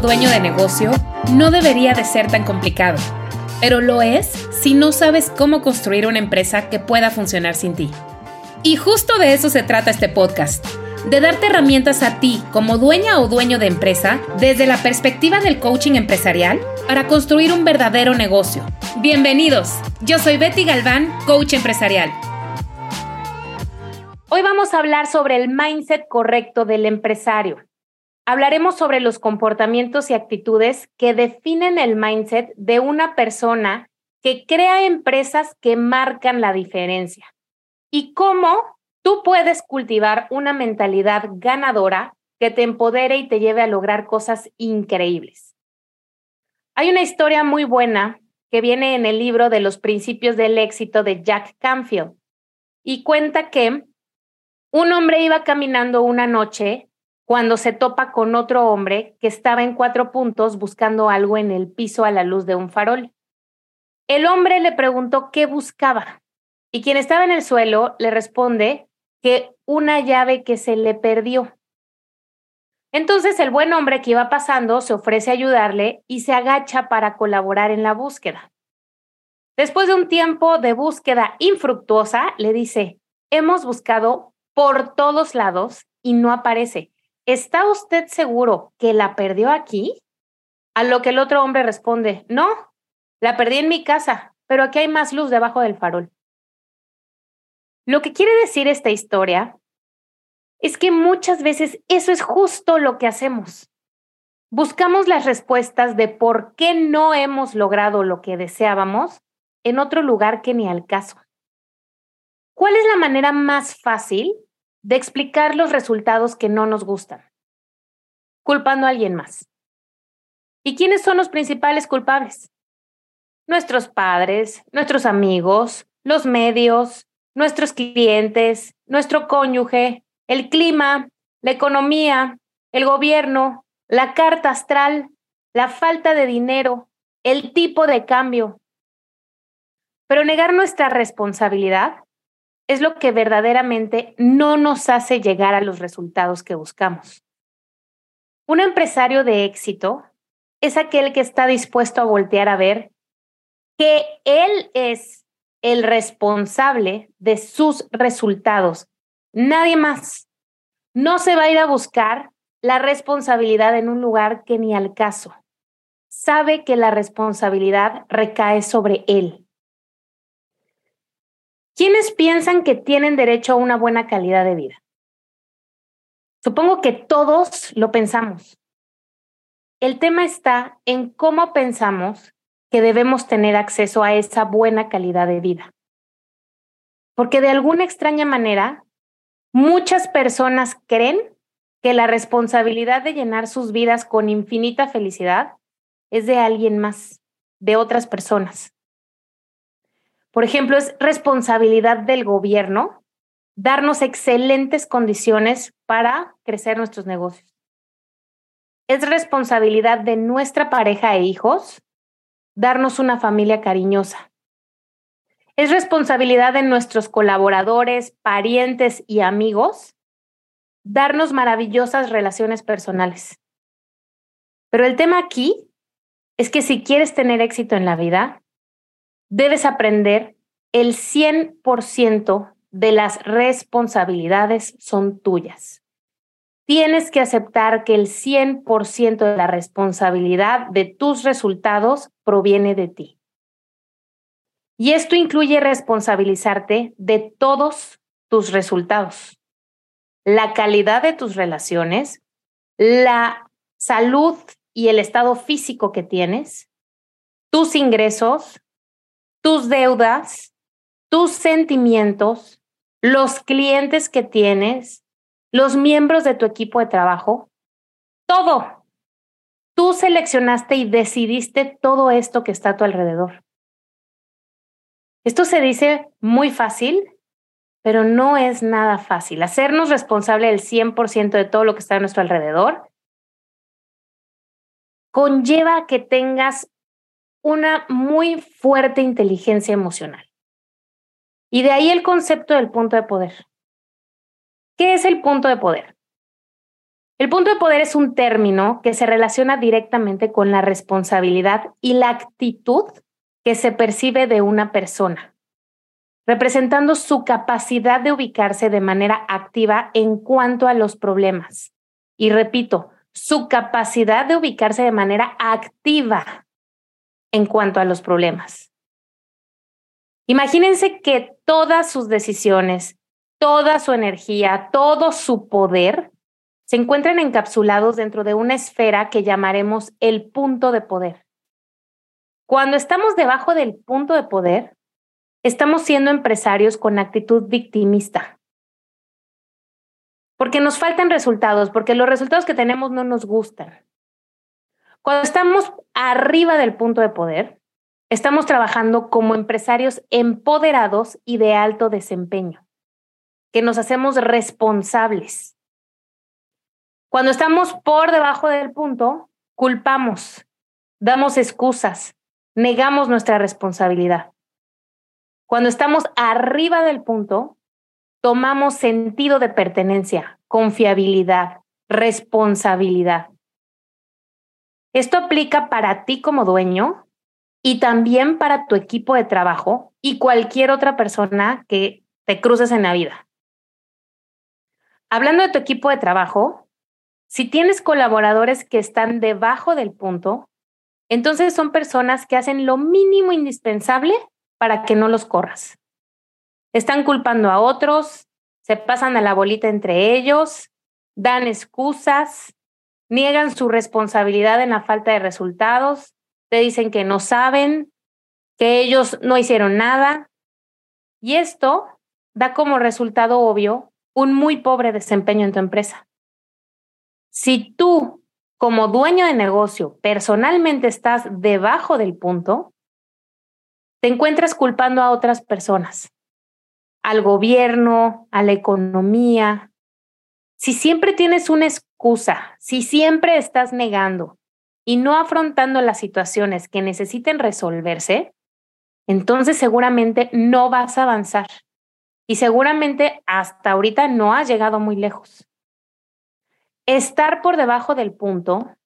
Dueño de negocio no debería de ser tan complicado, pero lo es si no sabes cómo construir una empresa que pueda funcionar sin ti. Y justo de eso se trata este podcast, de darte herramientas a ti como dueña o dueño de empresa desde la perspectiva del coaching empresarial para construir un verdadero negocio. Bienvenidos, yo soy Betty Galván, coach empresarial. Hoy vamos a hablar sobre el mindset correcto del empresario. Hablaremos sobre los comportamientos y actitudes que definen el mindset de una persona que crea empresas que marcan la diferencia y cómo tú puedes cultivar una mentalidad ganadora que te empodere y te lleve a lograr cosas increíbles. Hay una historia muy buena que viene en el libro de los principios del éxito de Jack Canfield y cuenta que un hombre iba caminando una noche cuando se topa con otro hombre que estaba en cuatro puntos buscando algo en el piso a la luz de un farol. El hombre le preguntó qué buscaba y quien estaba en el suelo le responde que una llave que se le perdió. Entonces el buen hombre que iba pasando se ofrece a ayudarle y se agacha para colaborar en la búsqueda. Después de un tiempo de búsqueda infructuosa, le dice, hemos buscado por todos lados y no aparece. ¿Está usted seguro que la perdió aquí? A lo que el otro hombre responde, no, la perdí en mi casa, pero aquí hay más luz debajo del farol. Lo que quiere decir esta historia es que muchas veces eso es justo lo que hacemos. Buscamos las respuestas de por qué no hemos logrado lo que deseábamos en otro lugar que ni al caso. ¿Cuál es la manera más fácil de explicar los resultados que no nos gustan, culpando a alguien más. ¿Y quiénes son los principales culpables? Nuestros padres, nuestros amigos, los medios, nuestros clientes, nuestro cónyuge, el clima, la economía, el gobierno, la carta astral, la falta de dinero, el tipo de cambio. Pero negar nuestra responsabilidad es lo que verdaderamente no nos hace llegar a los resultados que buscamos. Un empresario de éxito es aquel que está dispuesto a voltear a ver que él es el responsable de sus resultados, nadie más. No se va a ir a buscar la responsabilidad en un lugar que ni al caso. Sabe que la responsabilidad recae sobre él. ¿Quiénes piensan que tienen derecho a una buena calidad de vida? Supongo que todos lo pensamos. El tema está en cómo pensamos que debemos tener acceso a esa buena calidad de vida. Porque de alguna extraña manera, muchas personas creen que la responsabilidad de llenar sus vidas con infinita felicidad es de alguien más, de otras personas. Por ejemplo, es responsabilidad del gobierno darnos excelentes condiciones para crecer nuestros negocios. Es responsabilidad de nuestra pareja e hijos darnos una familia cariñosa. Es responsabilidad de nuestros colaboradores, parientes y amigos darnos maravillosas relaciones personales. Pero el tema aquí es que si quieres tener éxito en la vida, debes aprender el 100% de las responsabilidades son tuyas. Tienes que aceptar que el 100% de la responsabilidad de tus resultados proviene de ti. Y esto incluye responsabilizarte de todos tus resultados, la calidad de tus relaciones, la salud y el estado físico que tienes, tus ingresos, tus deudas, tus sentimientos, los clientes que tienes, los miembros de tu equipo de trabajo, todo. Tú seleccionaste y decidiste todo esto que está a tu alrededor. Esto se dice muy fácil, pero no es nada fácil. Hacernos responsable del 100% de todo lo que está a nuestro alrededor conlleva que tengas una muy fuerte inteligencia emocional. Y de ahí el concepto del punto de poder. ¿Qué es el punto de poder? El punto de poder es un término que se relaciona directamente con la responsabilidad y la actitud que se percibe de una persona, representando su capacidad de ubicarse de manera activa en cuanto a los problemas. Y repito, su capacidad de ubicarse de manera activa en cuanto a los problemas. Imagínense que todas sus decisiones, toda su energía, todo su poder se encuentran encapsulados dentro de una esfera que llamaremos el punto de poder. Cuando estamos debajo del punto de poder, estamos siendo empresarios con actitud victimista, porque nos faltan resultados, porque los resultados que tenemos no nos gustan. Cuando estamos arriba del punto de poder, estamos trabajando como empresarios empoderados y de alto desempeño, que nos hacemos responsables. Cuando estamos por debajo del punto, culpamos, damos excusas, negamos nuestra responsabilidad. Cuando estamos arriba del punto, tomamos sentido de pertenencia, confiabilidad, responsabilidad. Esto aplica para ti como dueño y también para tu equipo de trabajo y cualquier otra persona que te cruces en la vida. Hablando de tu equipo de trabajo, si tienes colaboradores que están debajo del punto, entonces son personas que hacen lo mínimo indispensable para que no los corras. Están culpando a otros, se pasan a la bolita entre ellos, dan excusas, niegan su responsabilidad en la falta de resultados, te dicen que no saben, que ellos no hicieron nada. Y esto da como resultado obvio un muy pobre desempeño en tu empresa. Si tú, como dueño de negocio, personalmente estás debajo del punto, te encuentras culpando a otras personas al gobierno, a la economía. Si siempre tienes una si siempre estás negando y no afrontando las situaciones que necesiten resolverse, entonces seguramente no vas a avanzar y seguramente hasta ahorita no has llegado muy lejos. Estar por debajo del punto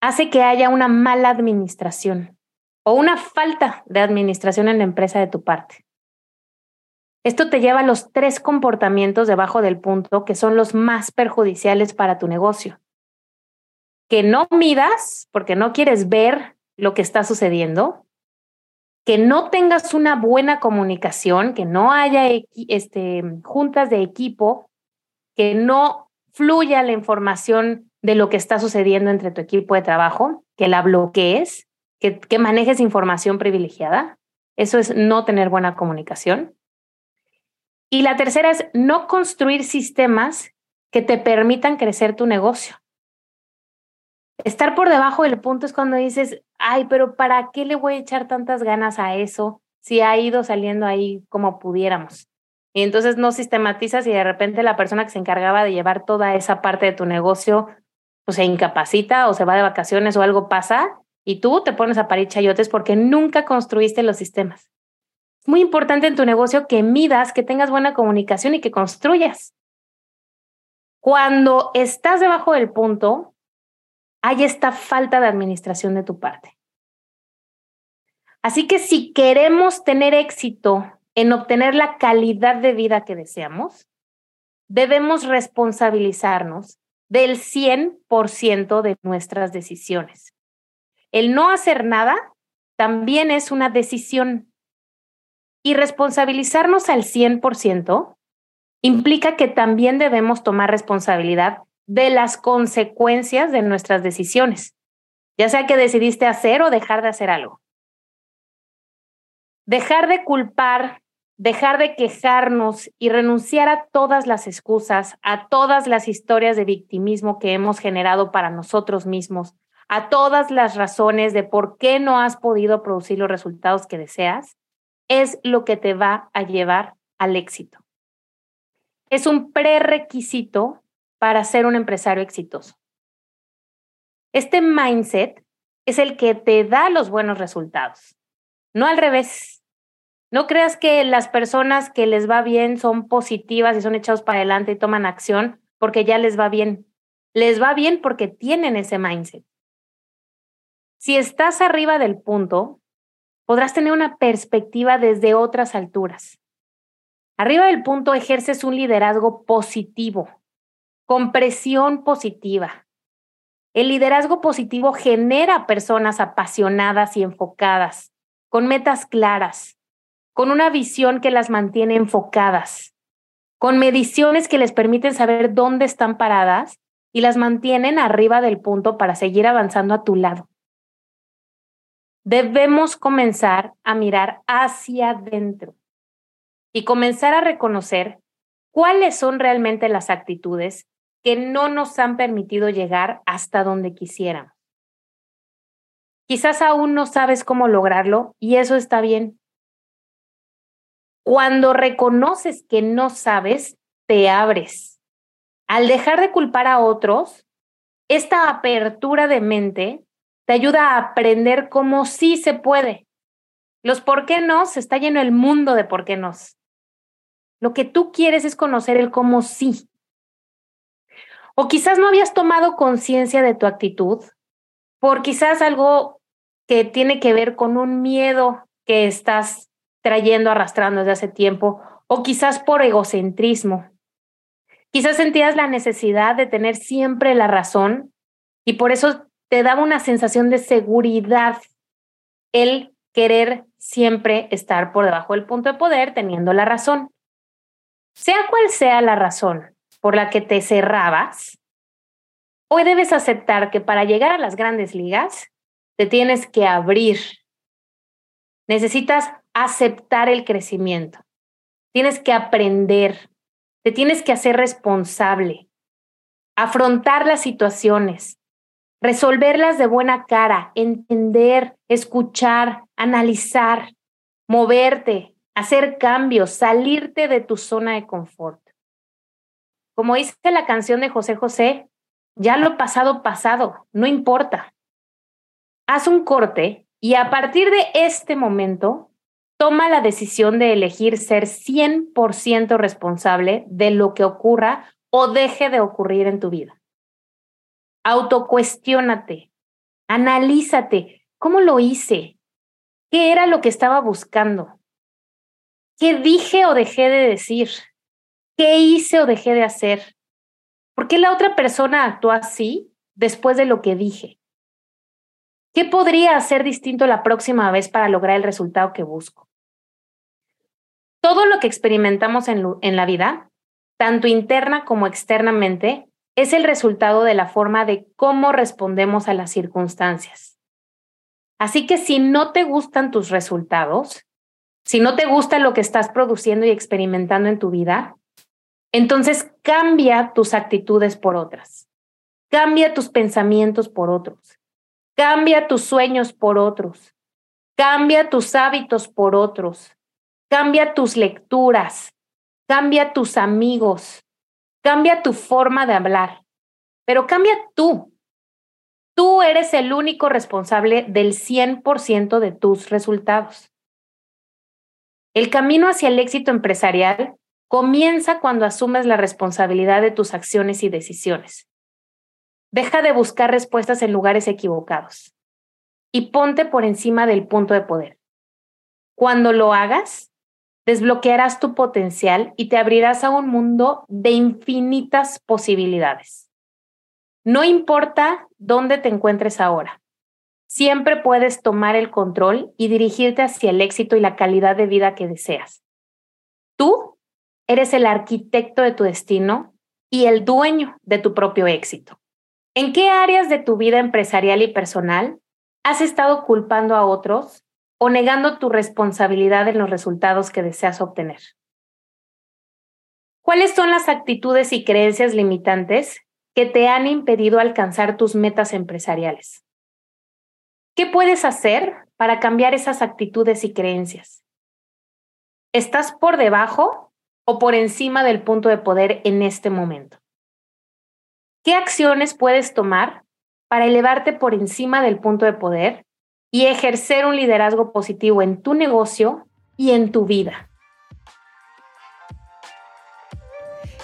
hace que haya una mala administración o una falta de administración en la empresa de tu parte. Esto te lleva a los tres comportamientos debajo del punto que son los más perjudiciales para tu negocio. Que no midas porque no quieres ver lo que está sucediendo, que no tengas una buena comunicación, que no haya este, juntas de equipo, que no fluya la información de lo que está sucediendo entre tu equipo de trabajo, que la bloquees, que, que manejes información privilegiada. Eso es no tener buena comunicación. Y la tercera es no construir sistemas que te permitan crecer tu negocio. Estar por debajo del punto es cuando dices, ay, pero ¿para qué le voy a echar tantas ganas a eso si ha ido saliendo ahí como pudiéramos? Y entonces no sistematizas y de repente la persona que se encargaba de llevar toda esa parte de tu negocio pues se incapacita o se va de vacaciones o algo pasa y tú te pones a parir chayotes porque nunca construiste los sistemas muy importante en tu negocio que midas, que tengas buena comunicación y que construyas. Cuando estás debajo del punto, hay esta falta de administración de tu parte. Así que si queremos tener éxito en obtener la calidad de vida que deseamos, debemos responsabilizarnos del 100% de nuestras decisiones. El no hacer nada también es una decisión y responsabilizarnos al 100% implica que también debemos tomar responsabilidad de las consecuencias de nuestras decisiones, ya sea que decidiste hacer o dejar de hacer algo. Dejar de culpar dejar de quejarnos y renunciar a todas las excusas, a todas las historias de victimismo que hemos generado para nosotros mismos, a todas las razones de por qué no has podido producir los resultados que deseas, es lo que te va a llevar al éxito. Es un prerequisito para ser un empresario exitoso. Este mindset es el que te da los buenos resultados, no al revés. No creas que las personas que les va bien son positivas y son echados para adelante y toman acción porque ya les va bien. Les va bien porque tienen ese mindset. Si estás arriba del punto, podrás tener una perspectiva desde otras alturas. Arriba del punto ejerces un liderazgo positivo, con presión positiva. El liderazgo positivo genera personas apasionadas y enfocadas, con metas claras, con una visión que las mantiene enfocadas, con mediciones que les permiten saber dónde están paradas y las mantienen arriba del punto para seguir avanzando a tu lado debemos comenzar a mirar hacia adentro y comenzar a reconocer cuáles son realmente las actitudes que no nos han permitido llegar hasta donde quisiéramos. Quizás aún no sabes cómo lograrlo y eso está bien. Cuando reconoces que no sabes, te abres. Al dejar de culpar a otros, esta apertura de mente te ayuda a aprender cómo sí se puede. Los por qué no, está lleno el mundo de por qué no. Lo que tú quieres es conocer el cómo sí. O quizás no habías tomado conciencia de tu actitud por quizás algo que tiene que ver con un miedo que estás trayendo, arrastrando desde hace tiempo, o quizás por egocentrismo. Quizás sentías la necesidad de tener siempre la razón y por eso te daba una sensación de seguridad el querer siempre estar por debajo del punto de poder teniendo la razón. Sea cual sea la razón por la que te cerrabas, hoy debes aceptar que para llegar a las grandes ligas te tienes que abrir. Necesitas aceptar el crecimiento. Tienes que aprender. Te tienes que hacer responsable. Afrontar las situaciones resolverlas de buena cara, entender, escuchar, analizar, moverte, hacer cambios, salirte de tu zona de confort. Como dice la canción de José José, ya lo pasado pasado, no importa. Haz un corte y a partir de este momento, toma la decisión de elegir ser 100% responsable de lo que ocurra o deje de ocurrir en tu vida. Autocuestiónate, analízate, ¿cómo lo hice? ¿Qué era lo que estaba buscando? ¿Qué dije o dejé de decir? ¿Qué hice o dejé de hacer? ¿Por qué la otra persona actuó así después de lo que dije? ¿Qué podría hacer distinto la próxima vez para lograr el resultado que busco? Todo lo que experimentamos en, en la vida, tanto interna como externamente, es el resultado de la forma de cómo respondemos a las circunstancias. Así que si no te gustan tus resultados, si no te gusta lo que estás produciendo y experimentando en tu vida, entonces cambia tus actitudes por otras. Cambia tus pensamientos por otros. Cambia tus sueños por otros. Cambia tus hábitos por otros. Cambia tus lecturas. Cambia tus amigos. Cambia tu forma de hablar, pero cambia tú. Tú eres el único responsable del 100% de tus resultados. El camino hacia el éxito empresarial comienza cuando asumes la responsabilidad de tus acciones y decisiones. Deja de buscar respuestas en lugares equivocados y ponte por encima del punto de poder. Cuando lo hagas, desbloquearás tu potencial y te abrirás a un mundo de infinitas posibilidades. No importa dónde te encuentres ahora, siempre puedes tomar el control y dirigirte hacia el éxito y la calidad de vida que deseas. Tú eres el arquitecto de tu destino y el dueño de tu propio éxito. ¿En qué áreas de tu vida empresarial y personal has estado culpando a otros o negando tu responsabilidad en los resultados que deseas obtener. ¿Cuáles son las actitudes y creencias limitantes que te han impedido alcanzar tus metas empresariales? ¿Qué puedes hacer para cambiar esas actitudes y creencias? ¿Estás por debajo o por encima del punto de poder en este momento? ¿Qué acciones puedes tomar para elevarte por encima del punto de poder y ejercer un liderazgo positivo en tu negocio y en tu vida?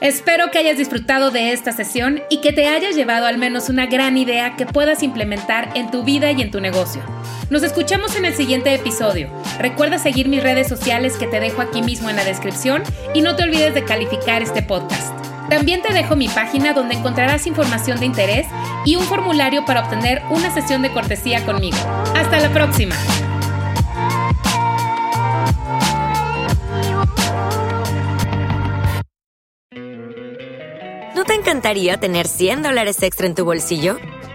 Espero que hayas disfrutado de esta sesión y que te hayas llevado al menos una gran idea que puedas implementar en tu vida y en tu negocio. Nos escuchamos en el siguiente episodio. Recuerda seguir mis redes sociales que te dejo aquí mismo en la descripción y no te olvides de calificar este podcast. También te dejo mi página donde encontrarás información de interés y un formulario para obtener una sesión de cortesía conmigo. Hasta la próxima. ¿No te encantaría tener 100 dólares extra en tu bolsillo?